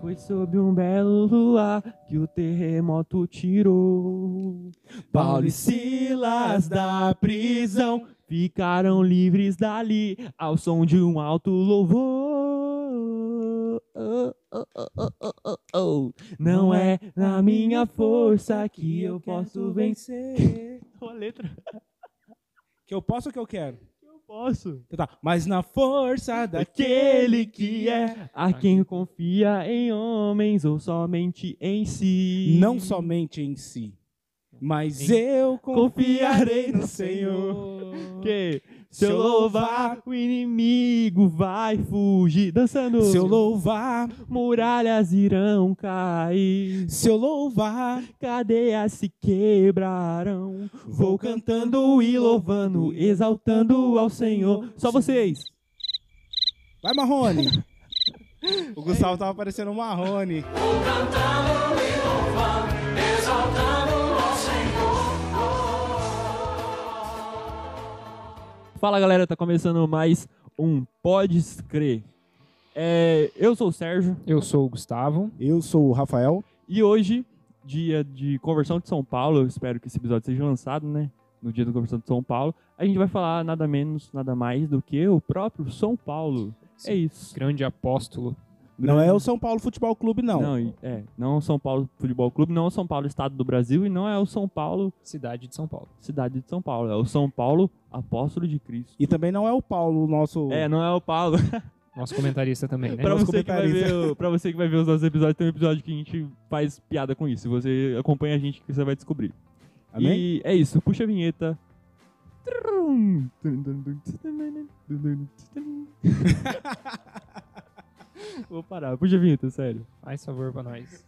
Foi sob um belo luar que o terremoto tirou. Paulo e Silas da prisão ficaram livres dali ao som de um alto louvor. Oh, oh, oh. Não é na minha força que eu posso vencer. Olha a letra. Que eu posso ou que eu quero? Posso. Então tá. Mas na força Daquele que é a quem confia em homens ou somente em si. Não somente em si, mas eu Confiarei no Senhor. Que se eu louvar, o inimigo vai fugir. Dançando. Se eu louvar, Muralhas irão cair. se eu louvar, Cadeias se quebrarão. Vou cantando e louvando, exaltando ao Senhor. Só vocês. vai Marrone. O Gustavo tava parecendo um Marrone. Fala galera, tá começando mais um Pode Crer. É, eu sou o Sérgio Eu sou o Gustavo. Eu sou o Rafael. e hoje, dia de conversão de São Paulo, eu espero que esse episódio seja lançado, né? No dia da conversão de São Paulo, a gente vai falar nada menos, nada mais do que o próprio São Paulo. É isso. Grande apóstolo. Não é o São Paulo Futebol Clube, não. Não, é, não é o São Paulo Futebol Clube, não é o São Paulo Estado do Brasil e não é o São Paulo Cidade de São Paulo. Cidade de São Paulo. É o São Paulo Apóstolo de Cristo. E também não é o Paulo, o nosso. É, não é o Paulo. Nosso comentarista também, né? pra, Nosso você que vai comentarista. ver, o- pra você que vai ver os nossos episódios, tem um episódio que a gente faz piada com isso. Você acompanha a gente que você vai descobrir. Amém? E é isso, puxa a vinheta. Vou parar, puxa a vinheta, sério. Faz favor pra nós.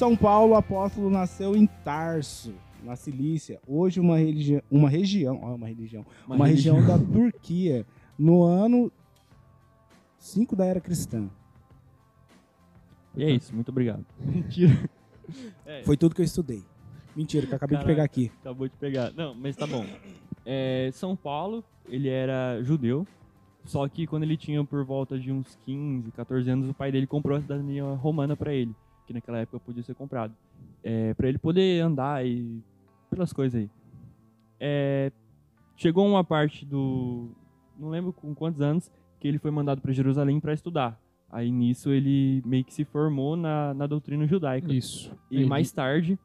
São Paulo Apóstolo nasceu em Tarso, na Cilícia. Hoje uma religião, uma região, ó, uma religião, uma, região da Turquia, no ano 5 da era cristã. E é isso, muito obrigado. Mentira. É, Foi tudo que eu estudei. Mentira, que eu acabei Caraca. de pegar aqui. Acabou de pegar. Não, mas tá bom. É, São Paulo, ele era judeu. Só que quando ele tinha por volta de uns 15, 14 anos, o pai dele comprou a cidadania romana pra ele. Que naquela época podia ser comprado. É, para ele poder andar e. pelas coisas aí. É, chegou uma parte do. Não lembro com quantos anos, que ele foi mandado pra Jerusalém pra estudar. Aí nisso ele meio que se formou na, na doutrina judaica. Isso. E Ele- mais tarde,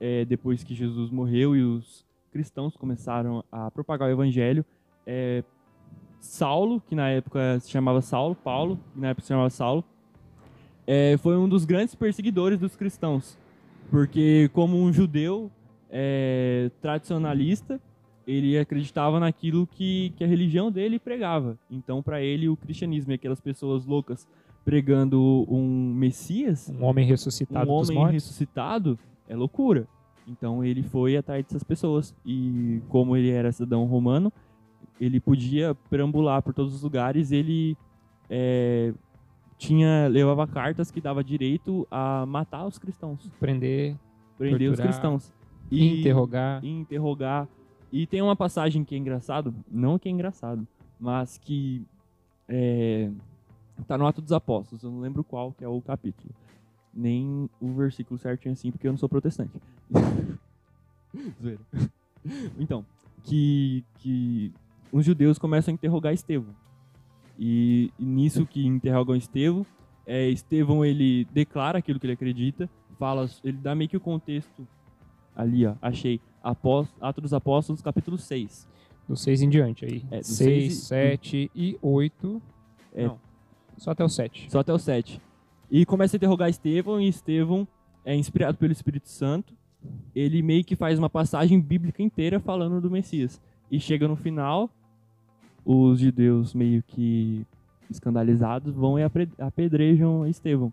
é, depois que Jesus morreu e os cristãos começaram a propagar o evangelho, é, Saulo, que na época se chamava Saulo, Paulo, que na época se chamava Saulo, é, foi um dos grandes perseguidores dos cristãos. Porque como um judeu é, tradicionalista, ele acreditava naquilo que, que a religião dele pregava. Então, para ele, o cristianismo e aquelas pessoas loucas pregando um Messias, Um homem ressuscitado um homem ressuscitado é loucura. Então ele foi atrás dessas pessoas. E como ele era cidadão romano, ele podia perambular por todos os lugares. Ele é, tinha levava cartas que dava direito a matar os cristãos, Prender, prender os Torturar, cristãos, interrogar. e interrogar. E tem uma passagem que é engraçado, não que é engraçado, mas que é, tá no Ato dos Apóstolos. Eu não lembro qual que é o capítulo nem o versículo certinho assim, porque eu não sou protestante. Zoeira. então, que, que os judeus começam a interrogar Estevão. E, e nisso que interrogam Estevão, é, Estevão ele declara aquilo que ele acredita, fala, ele dá meio que o contexto ali, ó, achei, Após, Atos dos Apóstolos, capítulo 6. Do 6 em diante aí. É, do 6, seis e- 7 e 8. É. Não. Só até o 7. Só até o 7. E começa a interrogar Estevão, e Estevão é inspirado pelo Espírito Santo. Ele meio que faz uma passagem bíblica inteira falando do Messias. E chega no final, os judeus meio que escandalizados vão e apedrejam Estevão.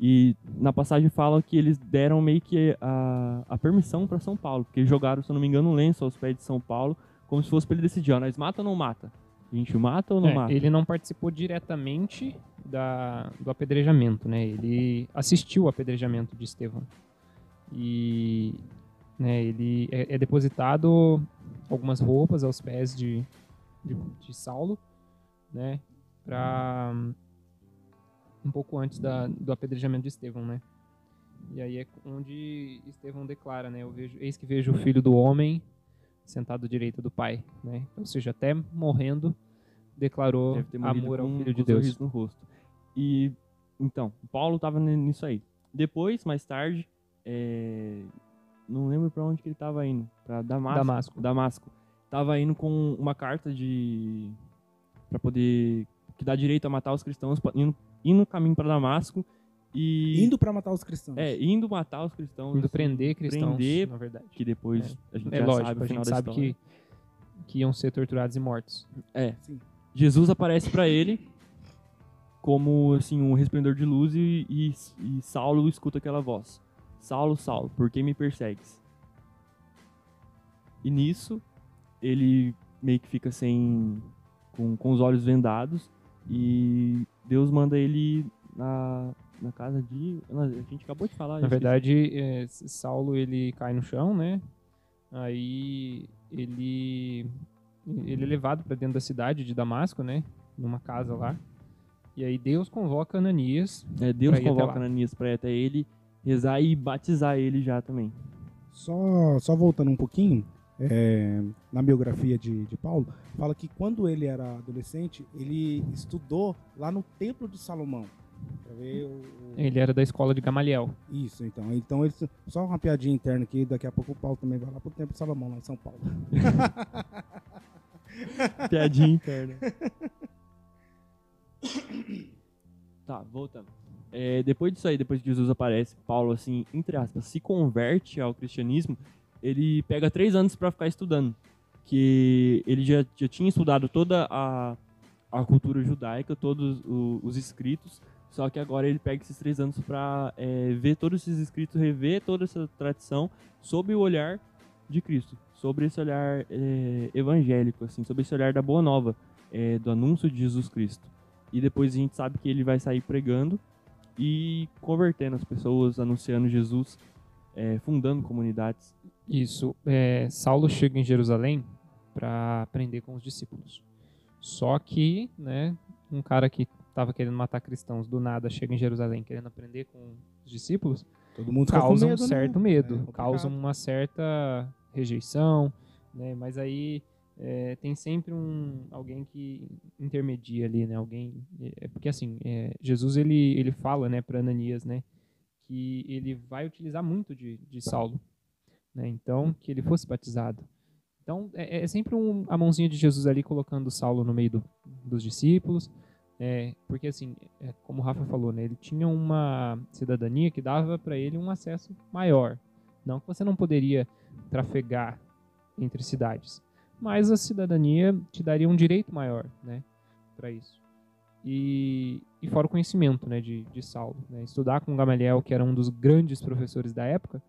E na passagem fala que eles deram meio que a, a permissão para São Paulo, porque eles jogaram, se eu não me engano, um lenço aos pés de São Paulo, como se fosse para ele decidir, ó, nós mata ou não mata? A gente mata ou não É, mata? ele não participou diretamente da, do apedrejamento, né? Ele assistiu ao apedrejamento de Estevão. E né, ele é, é depositado algumas roupas aos pés de, de, de Saulo, né? Pra, um pouco antes da, do apedrejamento de Estevão, né? E aí é onde Estevão declara, né? Eu vejo, eis que vejo o filho do homem sentado à direita do pai, né? Ou seja, até morrendo declarou amor ao filho de Deus. no rosto. E então, Paulo tava ni- nisso aí. Depois, mais tarde, é, não lembro pra onde que ele tava indo, Pra Damasco. Damasco. Damasco. Tava indo com uma carta de Pra poder que dá direito a matar os cristãos, indo, indo no caminho pra Damasco e Indo pra matar os cristãos. é, indo matar os cristãos, Indo assim, prender cristãos, prender, na verdade. que depois a gente É já lógico, sabe a gente sabe história. que, que iam ser torturados e mortos. É. Sim. Jesus aparece pra ele como assim um resplendor de luz e, e, e Saulo escuta aquela voz: Saulo, Saulo, por que me persegues? E nisso ele meio que fica sem com, com os olhos vendados e Deus manda ele na, na casa de a gente acabou de falar. Na verdade, é, Saulo ele cai no chão, né? Aí ele ele é levado para dentro da cidade de Damasco, né? Numa casa lá. E aí Deus convoca Ananias. é, Deus convoca. Ananias para ir até ele rezar e batizar ele já também. Só, só voltando um pouquinho, é, na biografia de, de Paulo, fala que quando ele era adolescente, ele estudou lá no Templo de Salomão. Pra ver o, o- Ele era da escola de Gamaliel. Isso, então. Então, ele, só uma piadinha interna aqui, daqui a pouco o Paulo também vai lá pro Templo de Salomão, lá em São Paulo. Piadinha interna. tá, voltando. É, depois disso aí, depois que Jesus aparece, Paulo, assim, entre aspas, se converte ao cristianismo, ele pega três anos para ficar estudando. Que ele já, já tinha estudado toda a, a cultura judaica, todos o- os escritos, só que agora ele pega esses três anos para ver todos esses escritos, rever toda essa tradição sob o olhar de Cristo, sobre esse olhar é, evangélico, assim, sobre esse olhar da boa nova, é, do anúncio de Jesus Cristo. E depois a gente sabe que ele vai sair pregando e convertendo as pessoas, anunciando Jesus, é, fundando comunidades. Isso. É, Saulo chega em Jerusalém para aprender com os discípulos. Só que, né, um cara que estava querendo matar cristãos do nada chega em Jerusalém querendo aprender com os discípulos, Todo mundo causa medo, um né? certo É medo, complicado. causa uma certa rejeição, né? Mas aí é, tem sempre um alguém que intermedia ali, né? Alguém é porque assim é, Jesus ele ele fala, né, para Ananias, né, que ele vai utilizar muito de, de Saulo, né? Então que ele fosse batizado. Então é, é sempre um, a mãozinha de Jesus ali colocando Saulo no meio do, dos discípulos. É, porque assim, é, como o Rafa falou, né, ele tinha uma cidadania que dava para ele um acesso maior. Não que você não poderia trafegar entre cidades, mas a cidadania te daria um direito maior, né, para isso. E, e fora o conhecimento, né, de, de Saulo, né, estudar com Gamaliel, que era um dos grandes professores da época,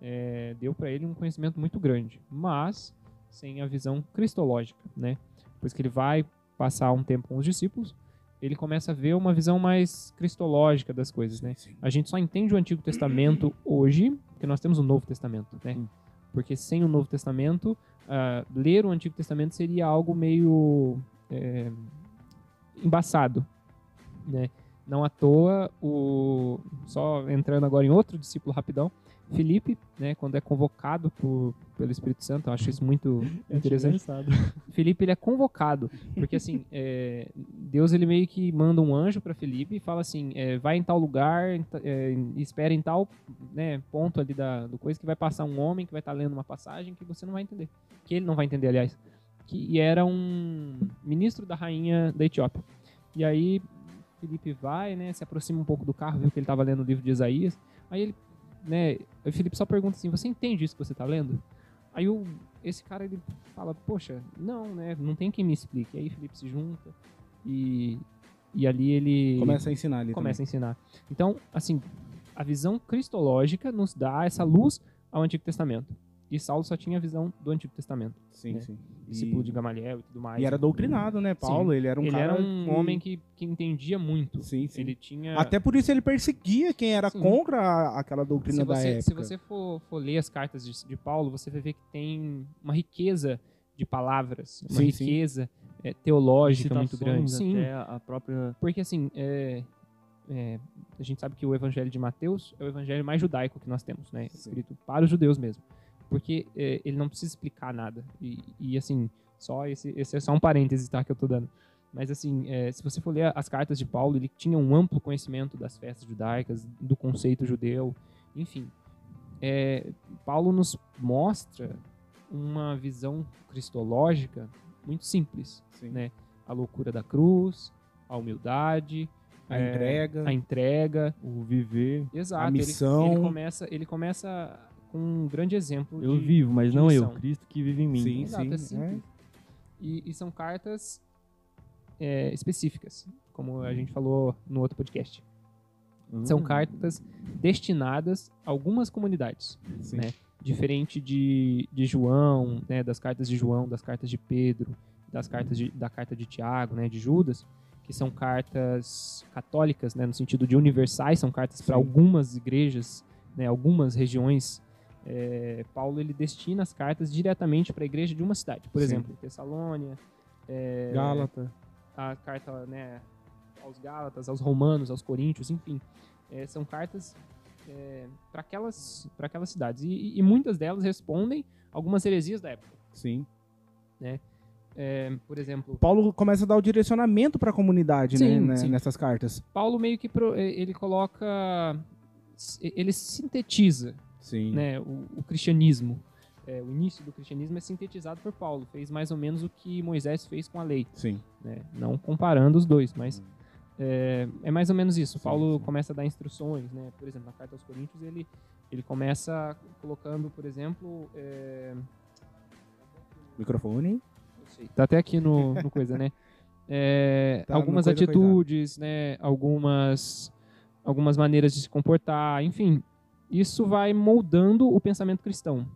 é, deu para ele um conhecimento muito grande, mas sem a visão cristológica, né? Depois que ele vai passar um tempo com os discípulos, ele começa a ver uma visão mais cristológica das coisas, né? Sim. A gente só entende o Antigo Testamento hoje porque nós temos o Novo Testamento, né? Sim. Porque sem o Novo Testamento, ah, ler o Antigo Testamento seria algo meio é, embaçado, né? Não à toa, o só entrando agora em outro discípulo rapidão, Felipe, né, quando é convocado por, pelo Espírito Santo, eu acho isso muito interessante. Felipe ele é convocado, porque assim, é, Deus ele meio que manda um anjo para Felipe e fala assim, é, vai em tal lugar, é, espera em tal né, ponto ali da, do coisa que vai passar um homem que vai estar lendo uma passagem que você não vai entender, que ele não vai entender, aliás, que era um ministro da rainha da Etiópia. E aí Felipe vai, né, se aproxima um pouco do carro, viu que ele estava lendo o livro de Isaías, aí ele, né, o Felipe só pergunta assim, você entende isso que você está lendo? Aí o, esse cara ele fala, poxa, não, né? Não tem quem me explique. Aí Felipe se junta e, e ali ele Começa a ensinar ali começa a ensinar. Então, assim, a visão cristológica nos dá essa luz ao Antigo Testamento. E Saulo só tinha a visão do Antigo Testamento. Sim, né? sim. Discípulo de Gamaliel e tudo mais. E era doutrinado, né? Paulo, ele era um ele cara era um homem que, que entendia muito. Sim, sim. Ele tinha. Até por isso ele perseguia quem era Sim. contra a- aquela doutrina se da você, época. se você for, for ler as cartas de, de Paulo, você vai ver que tem uma riqueza de palavras, uma Sim, sim. riqueza é, teológica muito grande. Sim, Até a própria porque assim, é, é, a gente sabe que o Evangelho de Mateus é o evangelho mais judaico que nós temos, né? Sim. Escrito para os judeus mesmo. Porque é, ele não precisa explicar nada. E, e, assim, só esse, esse é só um parênteses, tá? Que eu tô dando. Mas assim, é, se você for ler as cartas de Paulo, ele tinha um amplo conhecimento das festas judaicas, do conceito judeu, enfim. É, Paulo nos mostra uma visão cristológica muito simples, Sim. né? A loucura da cruz, a humildade, A é, entrega. a entrega, o viver. exato. A ele- missão. Ele, começa, ele começa com um grande exemplo Eu de, vivo, mas de não eu, missão. Cristo que vive em mim. Sim, Exato, sim. é simples. E, e são cartas é, específicas, como a gente falou no outro podcast. Hum. São cartas destinadas a algumas comunidades. é, sim. né? Diferente de, de João, né, das cartas de João, das cartas de Pedro, das cartas de, da carta de Tiago, né, de Judas, que são cartas católicas, né, no sentido de universais, são cartas para algumas igrejas, né, algumas regiões. É, Paulo ele destina as cartas diretamente para a igreja de uma cidade, por Sim. exemplo, Tessalônia, é, Gálata. a carta né, aos Gálatas, aos Romanos, aos Coríntios, enfim. É, são cartas para aquelas, pra aquelas cidades. E, e- muitas delas respondem algumas heresias da época. Sim. É, por exemplo, Paulo começa a dar o direcionamento para a comunidade, Sim, né, né, sim. nessas cartas. Paulo meio que pro- ele coloca. Ele sintetiza Sim. né, o, o cristianismo. É, o início do cristianismo é sintetizado por Paulo. Fez mais ou menos o que Moisés fez com a lei. Sim. né? Não comparando os dois, mas é, é mais ou menos isso. Paulo sim. começa a dar instruções, né? Por exemplo, na carta aos Coríntios ele ele começa colocando, por exemplo, é, Microfone. tá até aqui no, no coisa, né? É, Tá algumas coisa atitudes, né? Algumas algumas maneiras de se comportar, enfim, isso vai moldando o pensamento cristão,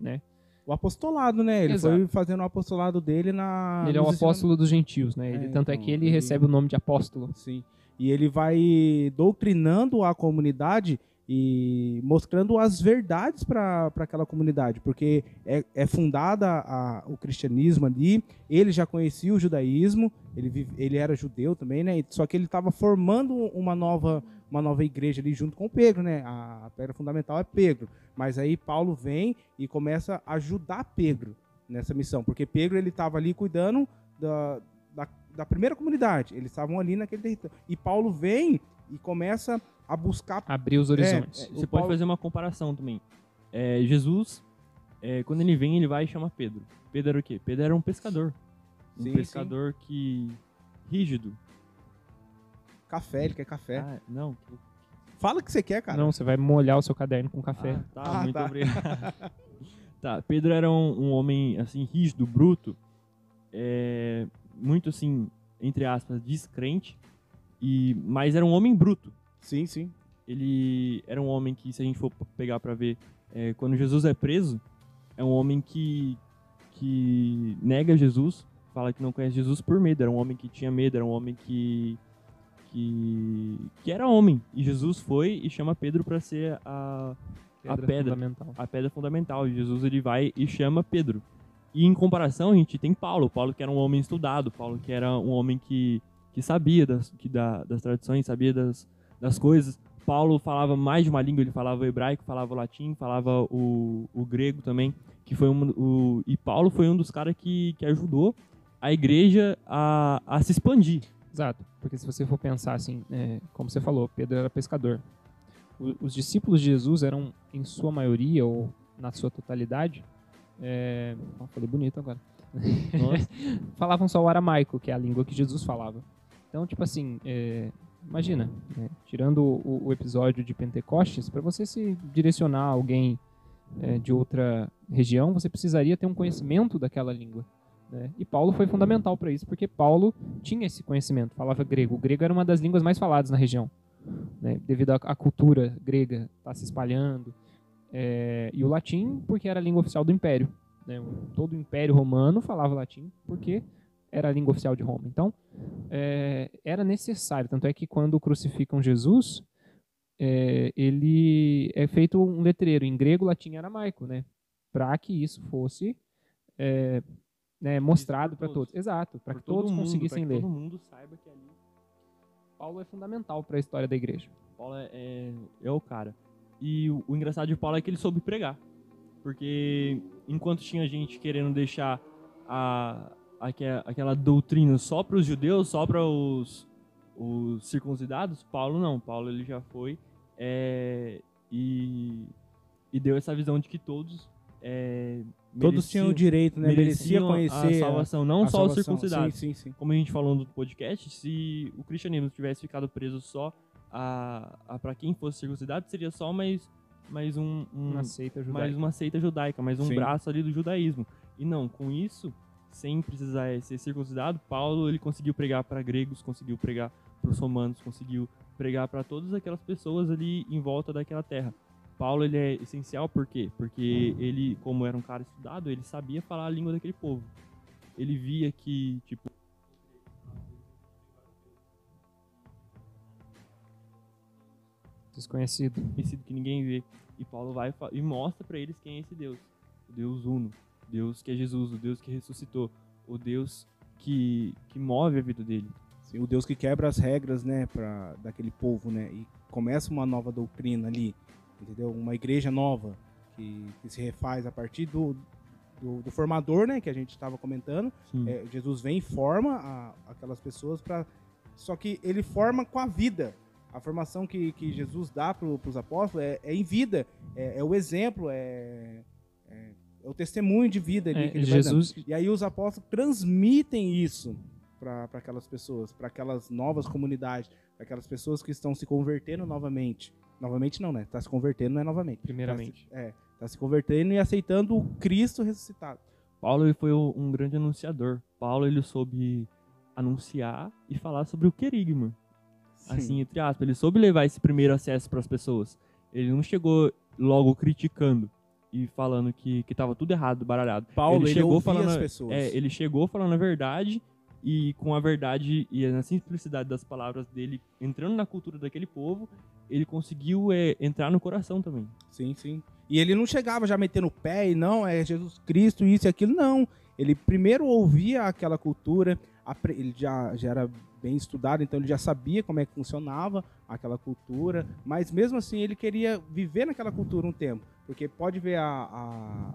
né? O apostolado, né? Ele Exato. foi fazendo o apostolado dele na. ele é o apóstolo dos gentios, né? Ele, É, tanto é então, que ele ele- recebe o nome de apóstolo. Sim. E ele vai doutrinando a comunidade e mostrando as verdades para aquela comunidade, porque é, é fundada a- o cristianismo ali, ele já conhecia o judaísmo, ele, vive- ele era judeu também, né? Só que ele estava formando uma nova, uma nova igreja ali junto com Pedro, né? A, pedra fundamental é Pedro. Mas aí Paulo vem e começa a ajudar Pedro nessa missão, porque Pedro ele estava ali cuidando da, da, da primeira comunidade. Eles estavam ali naquele território. E Paulo vem e começa a buscar. Abrir os horizontes. É, você Paulo- pode fazer uma comparação também. É, Jesus, é, quando ele vem, ele vai e chama Pedro. Pedro era o quê? Pedro era um pescador. Um Sim, pescador que. rígido. Café, ele quer café. Ah, não. Fala o que você quer, cara. Não, você vai molhar o seu caderno com café. Ah, tá, Ah, muito tá. obrigado. tá, Pedro era um, um homem, assim, rígido, bruto, é, muito, assim, entre aspas, descrente, e, mas era um homem bruto. Sim, sim. Ele era um homem que, se a gente for pegar pra ver, é, quando Jesus é preso, é um homem que, que nega Jesus, fala que não conhece Jesus por medo, era um homem que tinha medo, era um homem que que, que era homem. E Jesus foi e chama Pedro para ser a, a pedra, fundamental. a pedra fundamental. E Jesus ele vai e chama Pedro. E em comparação, a gente tem Paulo. Paulo que era um homem estudado, Paulo que era um homem que, que sabia das, que da, das tradições, sabia das, das coisas. Paulo falava mais de uma língua, ele falava o hebraico, falava o latim, falava o, o grego também, que foi um, o, e Paulo foi um dos caras que, que ajudou a igreja a, a se expandir. Exato. Porque se você for pensar assim, é, como você falou, Pedro era pescador. O- os discípulos de Jesus eram, em sua maioria, ou na sua totalidade, é, ó, falei bonito agora. Falavam só o aramaico, que é a língua que Jesus falava. Então, tipo assim, é, imagina, né, tirando o, o episódio de Pentecostes, para você se direcionar a alguém é, de outra região, você precisaria ter um conhecimento daquela língua. Né? E Paulo foi fundamental para isso, porque Paulo tinha esse conhecimento, falava grego. O grego era uma das línguas mais faladas na região, né? devido à, cultura grega estar se espalhando. É, e o latim porque era a língua oficial do Império. Né? Todo o Império Romano falava latim porque era a língua oficial de Roma. Então, é, era necessário. Tanto é que quando crucificam Jesus, é, ele é feito um letreiro em grego, latim e aramaico, né? Para que isso fosse é, né, mostrado para todos. Exato, para que todos mundo, conseguissem que ler. Todo mundo saiba que ali Paulo é fundamental para a história da igreja. Paulo é, é, é o cara. E o, o, engraçado de Paulo é que ele soube pregar. Porque enquanto tinha gente querendo deixar a, a, aquela doutrina só para os judeus, só para os, os circuncidados, Paulo não. Paulo ele já foi é, e, e deu essa visão de que todos é, Todos tinham o direito, né? Merecia conhecer a salvação, não a só salvação. os circuncidados. Sim, sim, sim. Como a gente falou no podcast, se o cristianismo tivesse ficado preso só a, a para quem fosse circuncidado, seria só mais, mais um, um uma seita judaica. mais uma seita judaica, mais um Sim. braço ali do judaísmo. E não, com isso, sem precisar ser circuncidado, Paulo ele conseguiu pregar para gregos, conseguiu pregar para os romanos, conseguiu pregar para todas aquelas pessoas ali em volta daquela terra. Paulo ele é essencial por quê? Porque ele, como era um cara estudado, ele sabia falar a língua daquele povo. Ele via que, tipo, Desconhecido. conhecido que ninguém vê. E Paulo vai e mostra para eles quem é esse Deus. O Deus uno. O Deus que é Jesus, o Deus que ressuscitou. O Deus que, que move a vida dele. Sim, o Deus que quebra as regras, né, pra, daquele povo, né, e começa uma nova doutrina ali, entendeu? Uma igreja nova que, que se refaz a partir do, do, do formador, né, que a gente estava comentando. É, Jesus vem e forma a- aquelas pessoas para, só que ele forma com a vida. A formação que, que Jesus dá para os apóstolos é, é em vida, é, é o exemplo, é, é, é o testemunho de vida ali É, que ele vai dando. Jesus, E aí os apóstolos transmitem isso para aquelas pessoas, para aquelas novas comunidades, para aquelas pessoas que estão se convertendo novamente. Novamente não, né? Tá se convertendo não é novamente. primeiramente. Tá se, é, tá se convertendo e aceitando o Cristo ressuscitado. Paulo ele foi um grande anunciador. Paulo ele soube anunciar e falar sobre o querigma. Assim, entre aspas, ele soube levar esse primeiro acesso para as pessoas. Ele não chegou logo criticando e falando que, que tava tudo errado, baralhado. Paulo, ele ele, chegou ouvia falando- as pessoas. É, ele chegou falando a verdade e com a verdade e na simplicidade das palavras dele, entrando na cultura daquele povo, ele conseguiu é, entrar no coração também. Sim, sim. E ele não chegava já metendo o pé e não, é Jesus Cristo, isso e aquilo, não. Ele primeiro ouvia aquela cultura, ele já, já era bem estudado, então ele já sabia como é que funcionava aquela cultura, mas mesmo assim ele queria viver naquela cultura um tempo, porque pode ver a, a-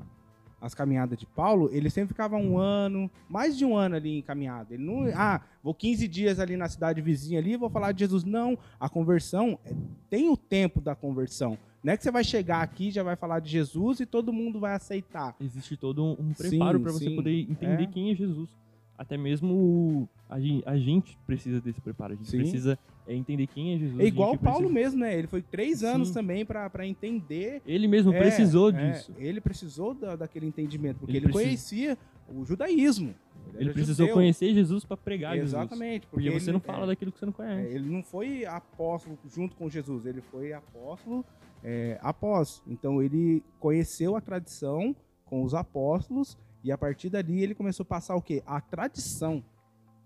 as caminhadas de Paulo, ele sempre ficava um ano, mais de um ano ali em caminhada. Ele não, ah, vou 15 dias ali na cidade vizinha ali, vou falar de Jesus. Não, a conversão é- tem o tempo da conversão. Não é que você vai chegar aqui, já vai falar de Jesus e todo mundo vai aceitar. Existe todo um, preparo para você poder entender É. quem é Jesus. Até mesmo a, gen- a gente precisa desse preparo. A gente Sim. precisa é, entender quem é Jesus. É igual o gente Paulo precisa- mesmo, né? Ele foi três anos Sim. também para entender. Ele mesmo É, precisou é, disso. ele precisou da- daquele entendimento, porque Ele ele, precisa- conhecia o judaísmo. Ele era precisou judeu. conhecer Jesus para pregar Jesus. Exatamente. Porque ele- você não fala é, daquilo que você não É, conhece. ele não foi apóstolo junto com Jesus, ele foi apóstolo é, após. Então ele conheceu a tradição com os apóstolos e a partir dali ele começou a passar o quê? A tradição.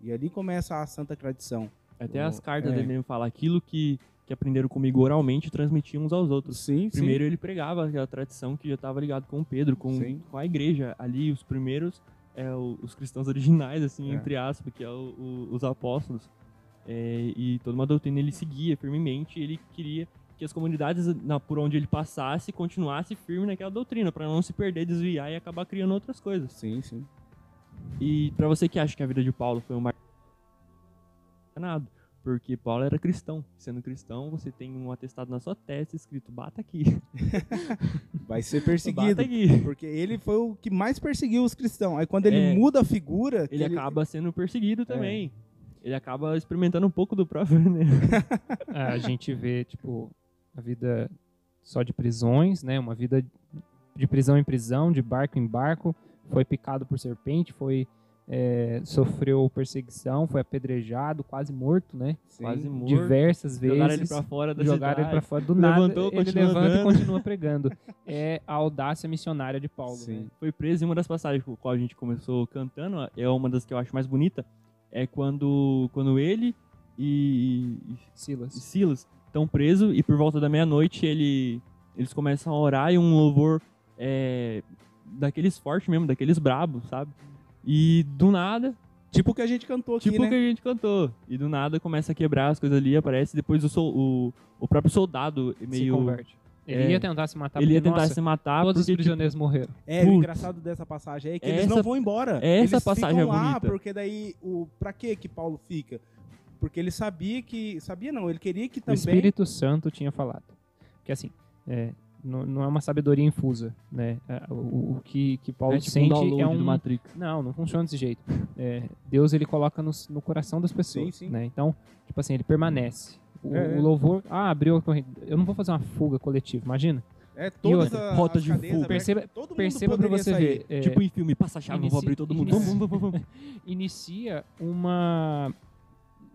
E ali começa a santa tradição. Até as o- cartas é. dele mesmo falam aquilo que, que aprenderam comigo oralmente transmitiam uns aos outros. Sim, Primeiro ele pregava aquela tradição que já estava ligado com Pedro, com, Sim. com a igreja. Ali os primeiros, é, os cristãos originais, assim, É. entre aspas, que é o- o- os apóstolos. É, e toda uma doutrina ele seguia firmemente. Ele queria que as comunidades, na, por onde ele passasse, continuasse firme naquela doutrina, para não se perder, desviar e acabar criando outras coisas. Sim, sim. E para você que acha que a vida de Paulo foi um mar... nada, porque Paulo era cristão. Sendo cristão, você tem um atestado na sua testa escrito bata aqui. Vai ser Bata perseguido. aqui. Porque ele foi o que mais perseguiu os cristãos. Aí quando ele É. muda a figura. que Ele acaba sendo perseguido também. Ele acaba experimentando um pouco do próprio veneno. É, a gente vê, tipo, a vida só de prisões, né? Uma vida de prisão em prisão, de barco em barco. Foi picado por serpente, foi é, sofreu perseguição, foi apedrejado, quase morto, né? Sim. Quase morto. Diversas vezes. Jogaram ele pra fora da jogaram cidade. ele pra fora do Levantou, nada. Ele continua levanta andando. e continua pregando. É a audácia missionária de Paulo. Sim. né? Foi preso e uma das passagens com a qual a gente começou cantando, é uma das que eu acho mais bonita, é quando, quando ele e, e Silas. Silas estão presos e por volta da meia-noite ele, eles começam a orar e um louvor é, daqueles fortes mesmo, daqueles brabos, sabe? E do nada, Tipo o que a gente cantou aqui, tipo o né? que a gente cantou, e do nada começa a quebrar as coisas ali, aparece, depois o, sol- o, o próprio soldado Se meio... converte. Ele é, ia tentar se matar ele ia tentar nossa, se matar todos os porque, tipo, prisioneiros morreram. É, o Putz. engraçado dessa passagem é que eles Essa- não vão embora. essa eles passagem ficam é lá, bonita. porque daí, o, pra que que Paulo fica? Porque ele sabia que... Sabia não, ele queria que O também... Espírito Santo tinha falado. Porque assim, é, não, não é uma sabedoria infusa, né? É, O, o que, que Paulo é tipo um sente download é do um... Matrix. Não, não funciona desse jeito. É, Deus, ele coloca no, no coração das pessoas, Sim, sim. né? Então, tipo assim, ele permanece. O, É, é. o louvor... Ah, abriu a corrente. Eu não vou fazer uma fuga coletiva, imagina. É, todas outra, as rota de fuga. Perceba- todo mundo Perceba pra você sair. ver. é, Tipo em filme, passa a chave, eu vou inicia- abrir todo mundo. inicia- inicia uma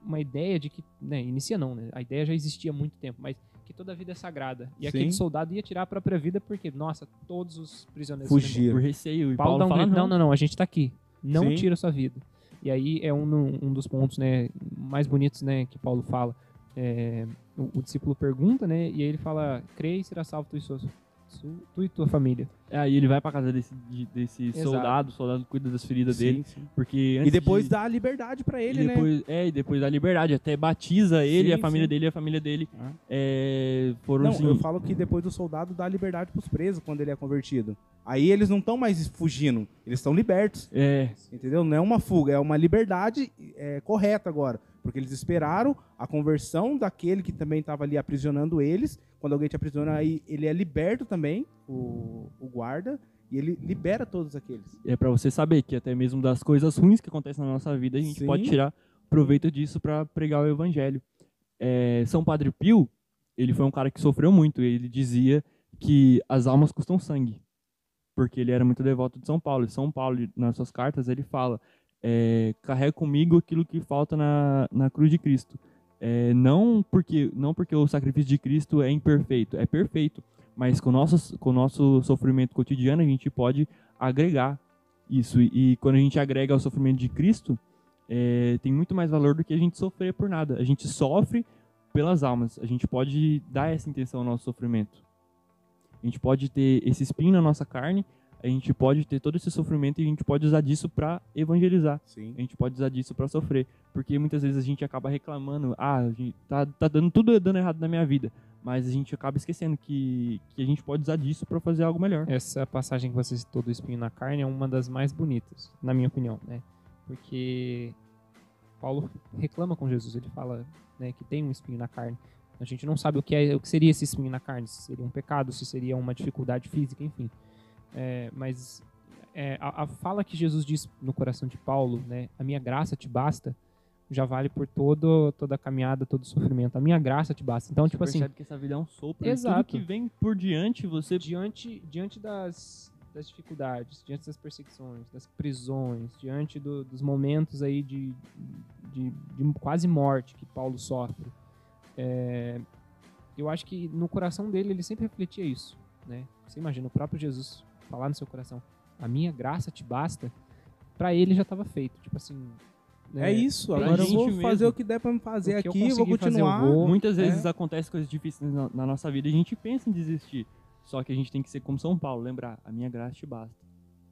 uma ideia de que, né, inicia não, né? A ideia já existia há muito tempo, mas que toda a vida é sagrada. E Sim. aquele soldado ia tirar a própria vida porque, nossa, todos os prisioneiros Fugiram. Por receio. E Paulo, Paulo, um fala, não, não, não, não, a gente tá aqui. Não Sim. tira a sua vida. E aí é um, um dos pontos, né, mais bonitos, né, que Paulo fala. É, o, o discípulo pergunta, né, e aí ele fala, crê e será salvo tu e, sua, su- tu e tua família. É, aí ele vai pra casa desse, de- desse Exato. soldado, o soldado cuida das feridas Sim, dele. sim. Porque antes E depois de- dá a liberdade pra ele, e né? depois, É, e depois da liberdade. Até batiza ele, Sim, a família sim. dele e a família dele Ah. é, foram Não, assim, eu falo que depois do soldado dá liberdade pros presos quando ele é convertido. Aí eles não estão mais fugindo, eles estão libertos. É, Entendeu? Não é uma fuga, é uma liberdade é, correta agora. Porque eles esperaram a conversão daquele que também estava ali aprisionando eles. Quando alguém te aprisiona, aí ele é liberto também, o, o guarda, e ele libera todos aqueles. é pra você saber que até mesmo das coisas ruins que acontecem na nossa vida, a gente Sim. pode tirar proveito disso pra pregar o evangelho. É, São Padre Pio, ele foi um cara que sofreu muito. Ele dizia que as almas custam sangue. Porque ele era muito devoto de São Paulo. E São Paulo, nas suas cartas, ele fala: é, carrega comigo aquilo que falta na, na cruz de Cristo. É, não, porque, não porque o sacrifício de Cristo é imperfeito, é perfeito. Mas com o nosso, com nosso sofrimento cotidiano, a gente pode agregar isso. E, e quando a gente agrega ao sofrimento de Cristo, é, tem muito mais valor do que a gente sofrer por nada. A gente sofre pelas almas. A gente pode dar essa intenção ao nosso sofrimento. A gente pode ter esse espinho na nossa carne, a gente pode ter todo esse sofrimento e a gente pode usar disso para evangelizar. Sim. A gente pode usar disso para sofrer, porque muitas vezes a gente acaba reclamando, ah, a gente tá, tá dando tudo dando errado na minha vida, mas a gente acaba esquecendo que, que a gente pode usar disso para fazer algo melhor. Essa passagem que você citou do espinho na carne é uma das mais bonitas, na minha opinião, né? Porque Paulo reclama com Jesus, ele fala né, que tem um espinho na carne. A gente não sabe o que, é, o que seria esse espinho na carne, se seria um pecado, se seria uma dificuldade física, enfim. É, mas é, a, a fala que Jesus diz no coração de Paulo, né, a minha graça te basta, já vale por todo, toda a caminhada, todo o sofrimento. A minha graça te basta. Então, tipo assim, percebe que essa vida é um sopro, Exato. tudo que vem por diante, você diante, diante das, das dificuldades, diante das perseguições, das prisões, diante do- dos momentos aí de, de, de quase morte que Paulo sofre, é, eu acho que no coração dele ele sempre refletia isso, né? Você imagina o próprio Jesus falar no seu coração, a minha graça te basta, para ele já estava feito, tipo assim. né? É isso, agora eu vou mesmo. fazer o que der pra me fazer que aqui, eu vou conseguir fazer, eu continuar. vou. Muitas é. vezes acontecem coisas difíceis na, na nossa vida e a gente pensa em desistir. Só que a gente tem que ser como São Paulo, lembrar, a minha graça te basta.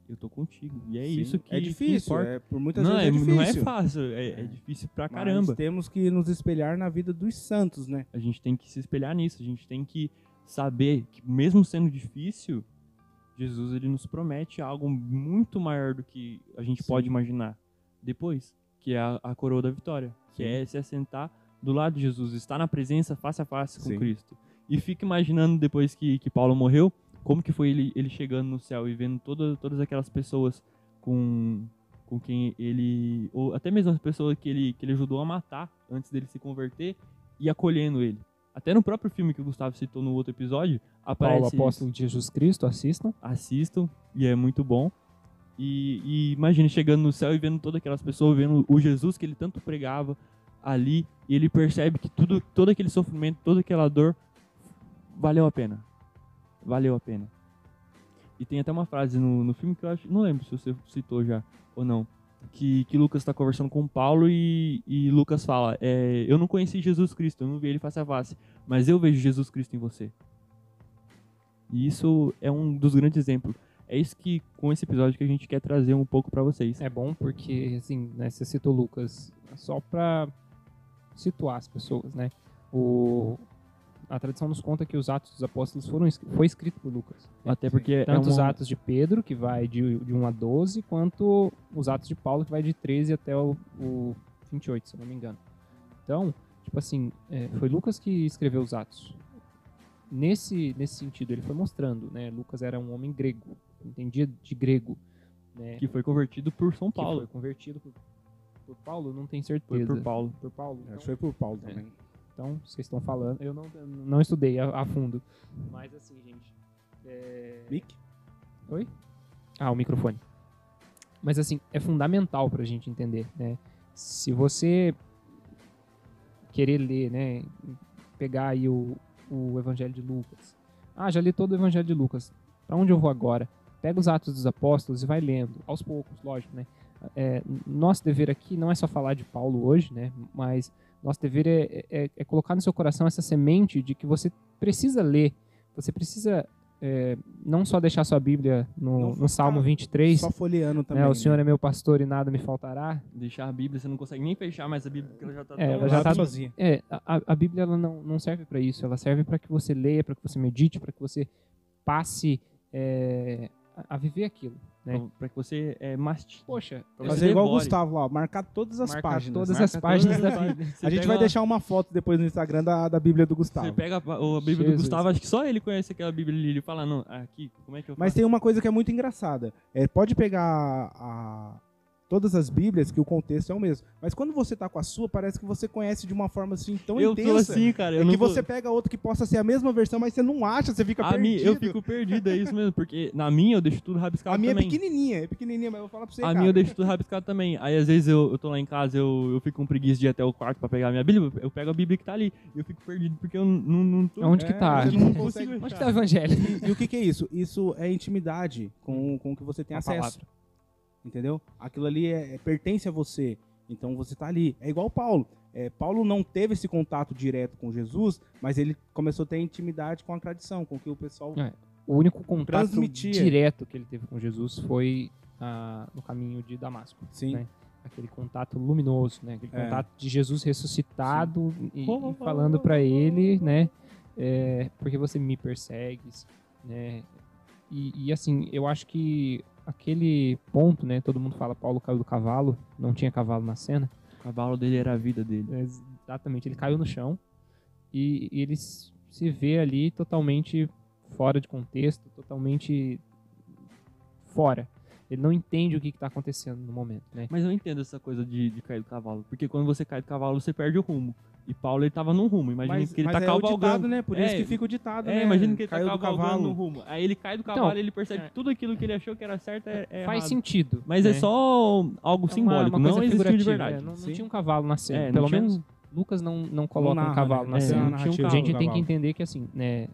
Eu tô contigo. E é Sim. isso que É que difícil, importa. é, por muitas não, vezes é, é, difícil. não é fácil, é, é difícil pra Mas caramba. temos que nos espelhar na vida dos santos, né? A gente tem que se espelhar nisso, a gente tem que saber que mesmo sendo difícil, Jesus ele nos promete algo muito maior do que a gente Sim. pode imaginar depois, que é a, a coroa da vitória, que Sim. é se assentar do lado de Jesus, estar na presença face a face com Sim. Cristo. E fica imaginando depois que, que Paulo morreu, como que foi ele, ele chegando no céu e vendo toda, todas aquelas pessoas com, com quem ele, ou até mesmo as pessoas que ele, que ele ajudou a matar antes dele se converter e acolhendo ele. Até no próprio filme que o Gustavo citou no outro episódio, aparece Paulo, apóstolo de Jesus Cristo, assistam. assistam e é muito bom. E, e imagine chegando no céu e vendo todas aquelas pessoas, vendo o Jesus que ele tanto pregava ali, e ele percebe que tudo, todo aquele sofrimento, toda aquela dor valeu a pena. Valeu a pena. E tem até uma frase no, no filme que eu acho, não lembro se você citou já ou não, que, que Lucas está conversando com Paulo e, e Lucas fala: é, Eu não conheci Jesus Cristo, eu não vi ele face a face, mas eu vejo Jesus Cristo em você. E isso é um dos grandes exemplos. É isso que, com esse episódio, que a gente quer trazer um pouco para vocês. É bom porque, assim, né, você citou Lucas, só para situar as pessoas, né? O, a tradição nos conta que os Atos dos Apóstolos foram foi escrito por Lucas. Até porque tanto é os uma... Atos de Pedro, que vai de, de 1 a 12, quanto os Atos de Paulo, que vai de 13 até o, o 28, se eu não me engano. Então, tipo assim, é, foi Lucas que escreveu os Atos. Nesse, nesse sentido, ele foi mostrando, né? Lucas era um homem grego, entendia de grego. Né? que foi convertido por São Que Paulo. foi convertido por, por Paulo, não tenho certeza. Foi por Paulo. Por Paulo. Acho então- que foi por Paulo É. Então, vocês estão falando. Eu não, não estudei a, a fundo. Mas assim, gente. É... Mick? Oi? Ah, o microfone. Mas assim, é fundamental pra gente entender, né? Se você querer ler, né? Pegar aí o, o Evangelho de Lucas. Ah, já li todo o Evangelho de Lucas. Pra onde eu vou agora? Pega os Atos dos Apóstolos e vai lendo, aos poucos, lógico, né? É, nosso dever aqui não é só falar de Paulo hoje, né? Mas nosso dever é, é- é colocar no seu coração essa semente de que você precisa ler, você precisa é, não só deixar sua Bíblia no, no Salmo 23, Só folheando também. né, o né? Senhor é meu pastor e nada me faltará. Deixar a Bíblia, você não consegue nem fechar mais a Bíblia, porque ela já tá É, já tá- sozinha. É, a, a Bíblia ela não, não serve para isso, ela serve para que você leia, para que você medite, para que você passe é, a, viver aquilo. né? Pra que você é, mastigue. Poxa, Pra eu você Fazer igual o. Gustavo lá, marcar todas as Marcar páginas. todas as páginas da Bíblia. A gente vai deixar uma foto depois no Instagram da, da Bíblia do Gustavo. Você pega a, a Bíblia do Jesus. Gustavo, acho que só ele conhece aquela Bíblia ali. Ele fala, não, aqui, como é que eu Mas faço? tem uma coisa que é muito engraçada. É, pode pegar a- todas as Bíblias, que o contexto é o mesmo. Mas quando você tá com a sua, parece que você conhece de uma forma assim tão eu intensa. sou assim, cara. Eu é que vou- você pega outra que possa ser a mesma versão, mas você não acha, você fica a perdido. eu fico perdido, é isso mesmo. Porque na minha eu deixo tudo rabiscado A minha também. é pequenininha, é pequenininha, mas eu vou falar pra você, A cara. minha eu deixo tudo rabiscado também. Aí às vezes eu, eu tô lá em casa, eu, eu fico com preguiça de ir até o quarto pra pegar a minha Bíblia. Eu pego a Bíblia que tá ali. E eu fico perdido porque eu não, não tô. Onde que É, tá? você não não consigo consegue- Onde achar. tá o Evangelho? E o que, que é isso? Isso é intimidade com, com o que você tem Uma acesso. palavra. Entendeu? Aquilo ali é, é- pertence a você. Então você tá ali. É igual Paulo. É, Paulo não teve esse contato direto com Jesus, mas ele começou a ter intimidade com a tradição, com o que o pessoal. É. O único contato Transmitia. direto que ele teve com Jesus foi ah, no caminho de Damasco. Sim. né? Aquele contato luminoso, né? Aquele É. contato de Jesus ressuscitado e, e falando para ele, né? É, porque você me persegues, né? E, e, assim, eu acho que aquele ponto, né? Todo mundo fala Paulo caiu do cavalo, não tinha cavalo na cena. O cavalo dele era a vida dele. Exatamente, ele caiu no chão e, e ele se vê ali totalmente fora de contexto, totalmente fora. Ele não entende o que está acontecendo no momento, né? Mas eu entendo essa coisa de, de cair do cavalo. Porque quando você cai do cavalo, você perde o rumo. E Paulo, ele tava num rumo. Imagina Mas, que ele mas tá é o cavalgando. ditado, né? Por isso É, que fica o ditado, É, né? imagina que ele Caiu tá do cavalgando cavalo. no rumo. Aí ele cai do cavalo Então, e ele percebe é. que tudo aquilo que ele achou que era certo é, é Faz errado. sentido. Mas né? é só algo É uma- simbólico, uma não coisa existiu de figurativa, verdade. é, não, não Sim. tinha um cavalo na cena. É, não Pelo tinha um- menos Lucas não, não coloca narra, um cavalo né? na Não cena. não tinha um A gente tem que entender que, assim, né,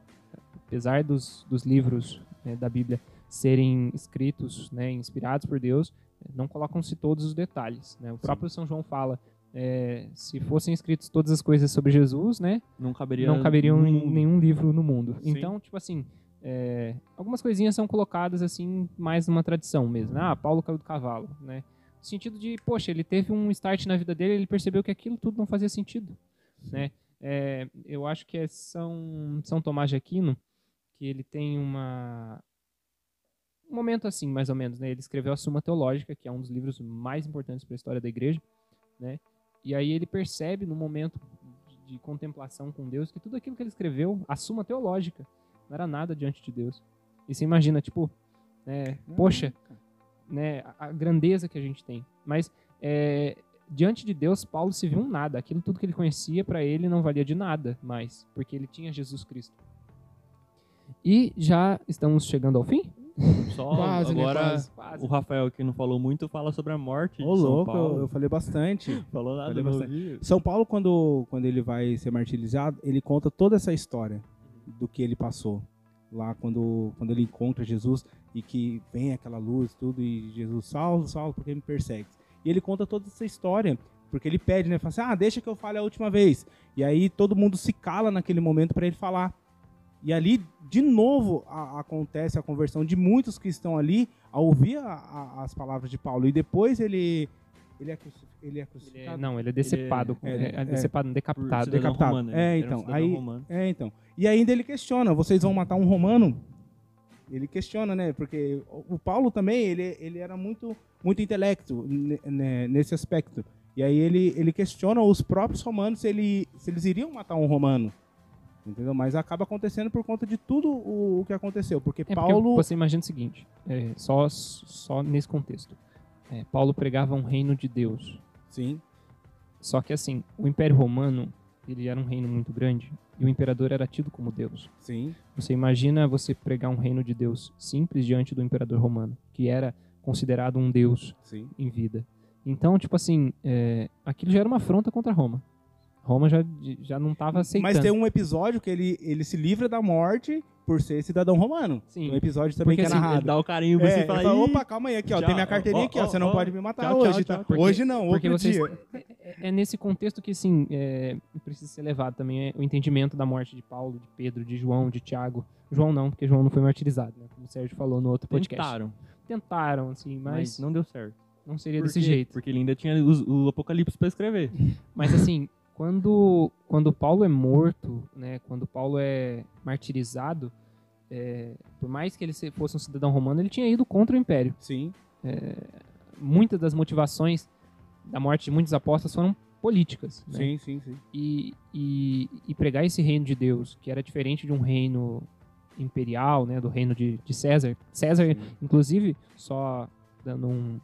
apesar dos, dos livros né, da Bíblia serem escritos, né, inspirados por Deus, não colocam-se todos os detalhes. Né? O próprio São João fala, é, se fossem escritos todas as coisas sobre Jesus, né, Não caberia, não caberiam em nenhum livro no mundo. Sim. Então, tipo assim, é, algumas coisinhas são colocadas assim, mais numa tradição mesmo. Ah, Paulo caiu do cavalo, né? No sentido de, poxa, ele teve um start na vida dele, ele percebeu que aquilo tudo não fazia sentido, né? É, eu acho que é São, São Tomás de Aquino, que ele tem uma um momento assim, mais ou menos, né? Ele escreveu a Suma Teológica, que é um dos livros mais importantes para a história da igreja, né? E aí ele percebe no momento de, contemplação com Deus que tudo aquilo que ele escreveu, a Suma Teológica, não era nada diante de Deus. E você imagina, tipo, né, poxa, né, a, a grandeza que a gente tem. Mas é, diante de Deus, Paulo se viu um nada. Aquilo tudo que ele conhecia para ele não valia de nada mais, porque ele tinha Jesus Cristo. E já estamos chegando ao fim? Só Quase, né? agora Quase. o Rafael, que não falou muito, fala sobre a morte Ô, de São louco, eu, Paulo. eu falei bastante. Falou nada, Falei bastante. ouvi. São Paulo, quando, quando ele vai ser martirizado, ele conta toda essa história do que ele passou. Lá quando, quando ele encontra Jesus e que vem aquela luz tudo e Jesus, Saulo, Saulo, por que me persegue? E ele conta toda essa história, porque ele pede, né? Fala assim, ah, deixa que eu fale a última vez. E aí todo mundo se cala naquele momento para ele falar. E ali, de novo, a- acontece a conversão de muitos que estão ali a ouvir a- a- as palavras de Paulo. E depois ele, ele, é, ele é Ele é- crucificado. não, ele é decepado. é- é, é- decepado, não, Por decapitado. decapitado. romano, É, ele era um então, cidadão aí- romano. É, então. E ainda ele questiona, vocês vão matar um romano? Ele questiona, né? Porque o Paulo também, ele, ele era muito, muito intelecto ne- nesse aspecto. E aí ele, ele questiona os próprios romanos se, ele, se eles iriam matar um romano. Entendeu? Mas acaba acontecendo por conta de tudo o, que aconteceu. Porque É porque Paulo... você imagina o seguinte, é, só, só nesse contexto. É, Paulo pregava um reino de Deus. Sim, Só que assim, o Império Romano, ele era um reino muito grande e o imperador era tido como Deus. sim. Você imagina você pregar um reino de Deus simples diante do imperador romano, que era considerado um Deus Sim. em vida. Então, tipo assim, é, aquilo já era uma afronta contra Roma. Roma já, já não estava aceitando. Mas tem um episódio que ele, ele se livra da morte por ser cidadão romano. Sim. Tem um episódio também Porque, que é assim, narrado. Ele dá o carinho pra É, você ele fala, fala, "Ih, opa, calma aí, aqui, ó, tchau. tem minha carteirinha Ó, aqui, ó, ó, você não ó, pode me matar tchau, hoje, tchau, tá? Porque- hoje não, Porque outro vocês, dia. é, é nesse contexto que, assim, é, precisa ser levado também é, o entendimento da morte de Paulo, de Pedro, de João, de Tiago. João não, porque João não foi martirizado, né? Como o Sérgio falou no outro podcast. Tentaram, Tentaram, assim, mas, mas não deu certo. não seria Por desse jeito. Porque ele ainda tinha os- o Apocalipse pra escrever. Mas assim, quando, quando Paulo é morto, né, quando Paulo é martirizado, é, por mais que ele se- fosse um cidadão romano, ele tinha ido contra o império. Sim, Muitas das motivações da morte de muitos apóstolos foram políticas. né? sim, sim, sim. E, e, e pregar esse reino de Deus, que era diferente de um reino imperial, né, do reino de, de César. César, inclusive, só dando um-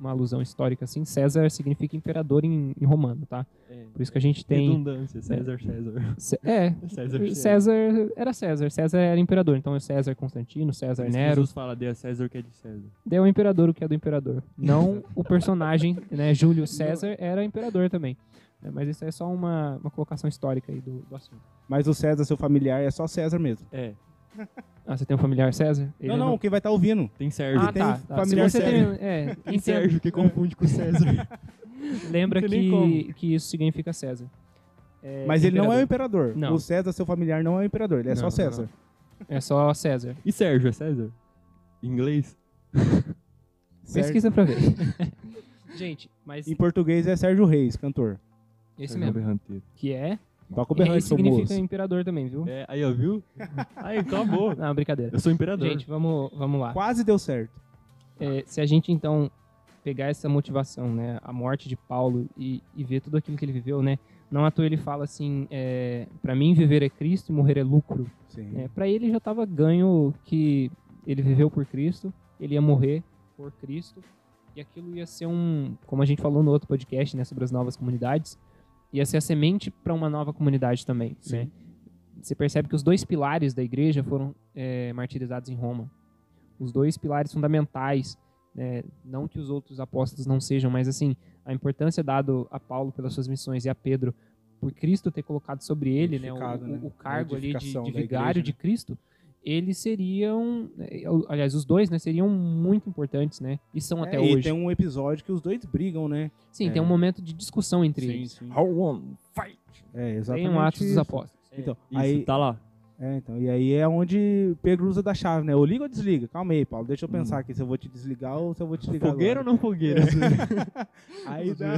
uma alusão histórica assim, César significa imperador em, em romano, tá? É. Por isso que a gente tem Redundância, César, César. Cé- É, César, César era César, César era imperador, então é César Constantino, César que Nero, Jesus fala, dê a César o que é de César. deu ao imperador o que é do imperador. Não o personagem, né, Júlio César era imperador também. né, Mas isso é só uma, uma colocação histórica aí do, do assunto. Mas o César, seu familiar, é só César mesmo. É, Ah, você tem um familiar César? Ele não, não, quem vai estar ouvindo. tem Sérgio. Ah, tem tá. um tá. familiar Se você César. tem, é, Tem entendo. Sérgio que confunde com César. lembra Não tem nem que, como. que isso significa César. É, Mas ele não é o imperador. imperador. Não. O César, seu familiar, não é o imperador. Ele é Não, só não, César. É só César. E Sérgio, é César? Em inglês? Sérgio- Pesquisa pra ver. Gente, mas Em português é Sérgio Reis, cantor. esse Sérgio mesmo. Berranteiro. Que é. Toca o berrante, seu significa moço. imperador também, viu? É, aí, ó, viu? Aí, acabou. Não, brincadeira. Eu sou imperador. Gente, vamos, vamos lá. Quase deu certo. É, se a gente então pegar essa motivação, né, a morte de Paulo e, e ver tudo aquilo que ele viveu, né, não à toa ele fala assim, é, para mim viver é Cristo e morrer é lucro. É, para ele já estava ganho que ele viveu por Cristo, ele ia morrer por Cristo e aquilo ia ser um, como a gente falou no outro podcast, né, sobre as novas comunidades, ia ser a semente para uma nova comunidade também, Sim. né? Você percebe que os dois pilares da igreja foram é, martirizados em Roma. Os dois pilares fundamentais, né, não que os outros apóstolos não sejam, mas assim, a importância dado a Paulo pelas suas missões e a Pedro por Cristo ter colocado sobre ele, né, o, Edificado, né? o- o cargo ali de, de vigário igreja, de né? Cristo, eles seriam, eh, aliás, os dois, né, seriam muito importantes, né, e são até É, e hoje. tem um episódio que os dois brigam, né? Sim, é. tem um momento de discussão entre eles. sim. How one, fight. É, exatamente. Tem um Atos dos. Apóstolos. Então, Isso, aí, tá lá. é, então, e aí é onde Pedro usa da chave, né? Ou liga ou desliga. Calma aí, Paulo. Deixa eu Hum. pensar aqui se eu vou te desligar ou se eu vou te ligar Fogueira ou agora. não fogueira? Aí dá,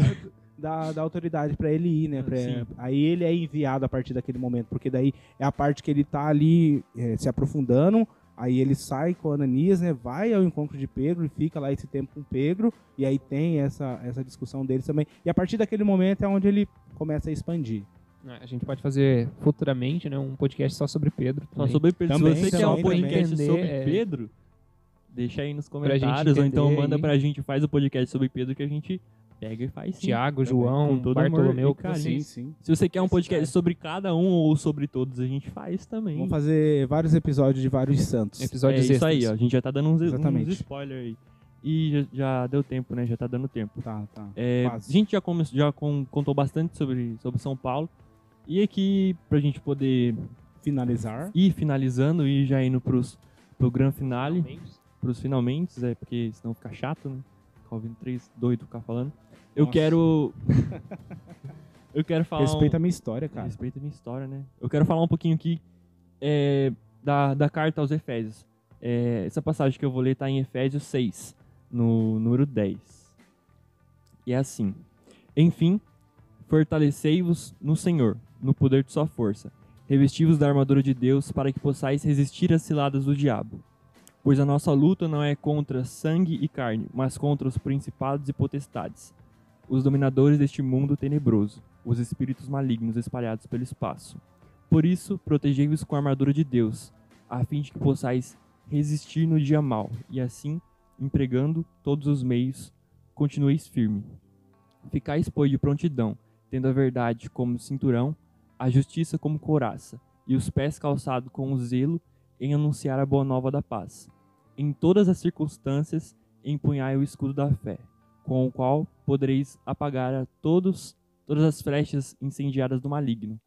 dá, dá autoridade pra ele ir, né? Pra- Sim. aí ele é enviado a partir daquele momento, porque daí é a parte que ele tá ali é, se aprofundando. Aí ele sai com Ananias, né? Vai ao encontro de Pedro e fica lá esse tempo com Pedro. E aí tem essa, essa discussão deles também. E a partir daquele momento é onde ele começa a expandir. É, A gente pode fazer futuramente, né, um podcast só sobre Pedro. Só também. sobre Pedro. Também, Se você quer também, um podcast também. sobre Entender, é. Pedro, deixa aí nos gente comentários. Ou então entender manda aí. pra gente, faz o podcast sobre Pedro que a gente pega e faz sim. Tiago, João, com todo amor Bartolomeu, e carinho. vocês- sim. Se você quer um podcast sobre cada um ou sobre todos, a gente faz também. Vamos fazer vários episódios de vários santos. Episódios é isso aí, ó. A gente já tá dando uns, uns Exatamente. spoilers aí. E já, já deu tempo, né? Já tá dando tempo. Tá, tá. É, a gente já, come- já con- contou bastante sobre, sobre São Paulo. E aqui, pra gente poder Finalizar. ir finalizando e já indo pros, pro gran finale, pros finalmente, é porque senão fica chato, né? Ficar ouvindo três doidos ficar falando. Eu Nossa. quero. eu quero falar. um- Respeita a minha história, cara. Respeita a minha história, né? Eu quero falar um pouquinho aqui é, da, da carta aos Efésios. É, essa passagem que eu vou ler está em Efésios 6, no número 10. E é assim: Enfim, fortalecei-vos no Senhor, no poder de sua força. Revesti-vos da armadura de Deus para que possais resistir às ciladas do diabo. Pois a nossa luta não é contra sangue e carne, mas contra os principados e potestades, os dominadores deste mundo tenebroso, os espíritos malignos espalhados pelo espaço. Por isso, protegei-vos com a armadura de Deus, a fim de que possais resistir no dia mau, e assim, empregando todos os meios, continueis firme. Ficais, pois, de prontidão, tendo a verdade como cinturão, a justiça como couraça, e os pés calçados com o zelo em anunciar a boa nova da paz. Em todas as circunstâncias, empunhai o escudo da fé, com o qual podereis apagar a todos todas as flechas incendiadas do maligno.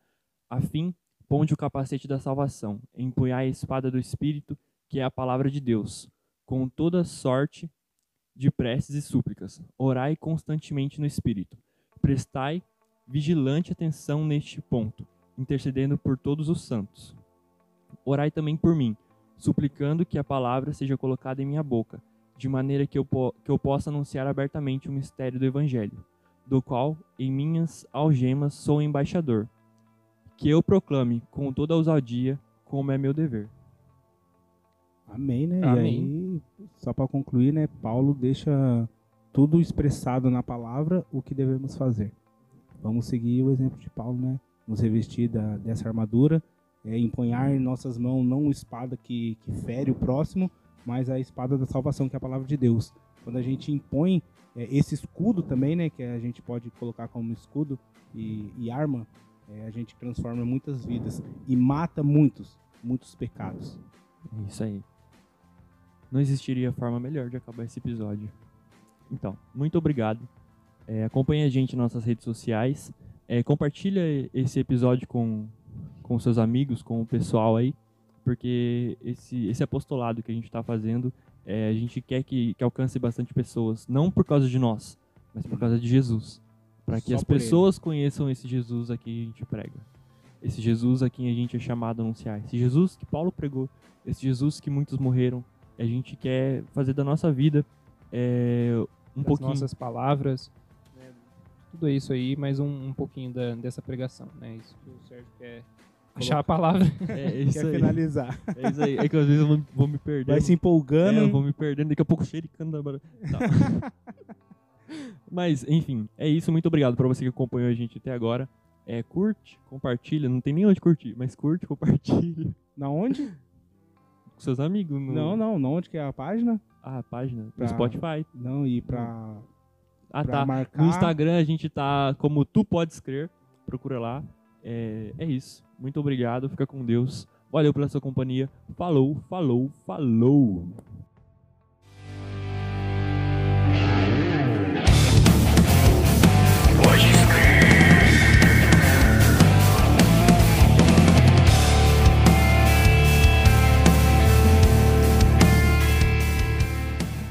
A fim, ponde o capacete da salvação, empunhai a espada do Espírito, que é a palavra de Deus, com toda sorte de preces e súplicas. Orai constantemente no Espírito. Prestai vigilante atenção neste ponto, intercedendo por todos os santos. Orai também por mim, suplicando que a palavra seja colocada em minha boca, de maneira que eu, po que eu possa anunciar abertamente o mistério do Evangelho, do qual, em minhas algemas, sou embaixador. Que eu proclame com toda a ousadia, como é meu dever. Amém, né? Amém. E aí, só para concluir, né? Paulo deixa tudo expressado na palavra o que devemos fazer. Vamos seguir o exemplo de Paulo, né? Nos revestir da, dessa armadura, é, empunhar em nossas mãos não uma espada que, que fere o próximo, mas a espada da salvação, que é a palavra de Deus. Quando a gente impõe é, esse escudo também, né? Que a gente pode colocar como escudo e, e arma, é, a gente transforma muitas vidas e mata muitos, muitos pecados. É isso aí. Não existiria forma melhor de acabar esse episódio. Então, muito obrigado. É, acompanhe a gente nas nossas redes sociais. É, compartilha esse episódio com, com seus amigos, com o pessoal aí. Porque esse, esse apostolado que a gente está fazendo, é, a gente quer que, que alcance bastante pessoas. Não por causa de nós, mas por causa de Jesus. Para que Só as por ele. pessoas conheçam esse Jesus aqui que a gente prega. Esse Jesus a quem a gente é chamado a anunciar. Esse Jesus que Paulo pregou. Esse Jesus que muitos morreram. A gente quer fazer da nossa vida é, um das pouquinho. nossas palavras, né, tudo isso aí, mais um, um pouquinho da- dessa pregação, né? Isso que o Sérgio quer achar a palavra. É isso Quer aí. finalizar. É isso aí. É que às vezes eu vou, vou me perdendo. Vai se empolgando. É, eu vou me perdendo, daqui a pouco xericando bara- Tá. Mas, enfim, é isso. Muito obrigado pra você que acompanhou a gente até agora. É, curte, compartilha. Não tem nem onde curtir, mas curte, compartilha Na onde? com seus amigos. No... Não, não, não onde que é a página? Ah, a página. Pra- No Spotify. Não, e pra, Ah, pra tá. marcar. No Instagram a gente tá como Tu Podes Crer. Procura lá. É, é isso. Muito obrigado. Fica com Deus. Valeu pela sua companhia. Falou, falou, falou.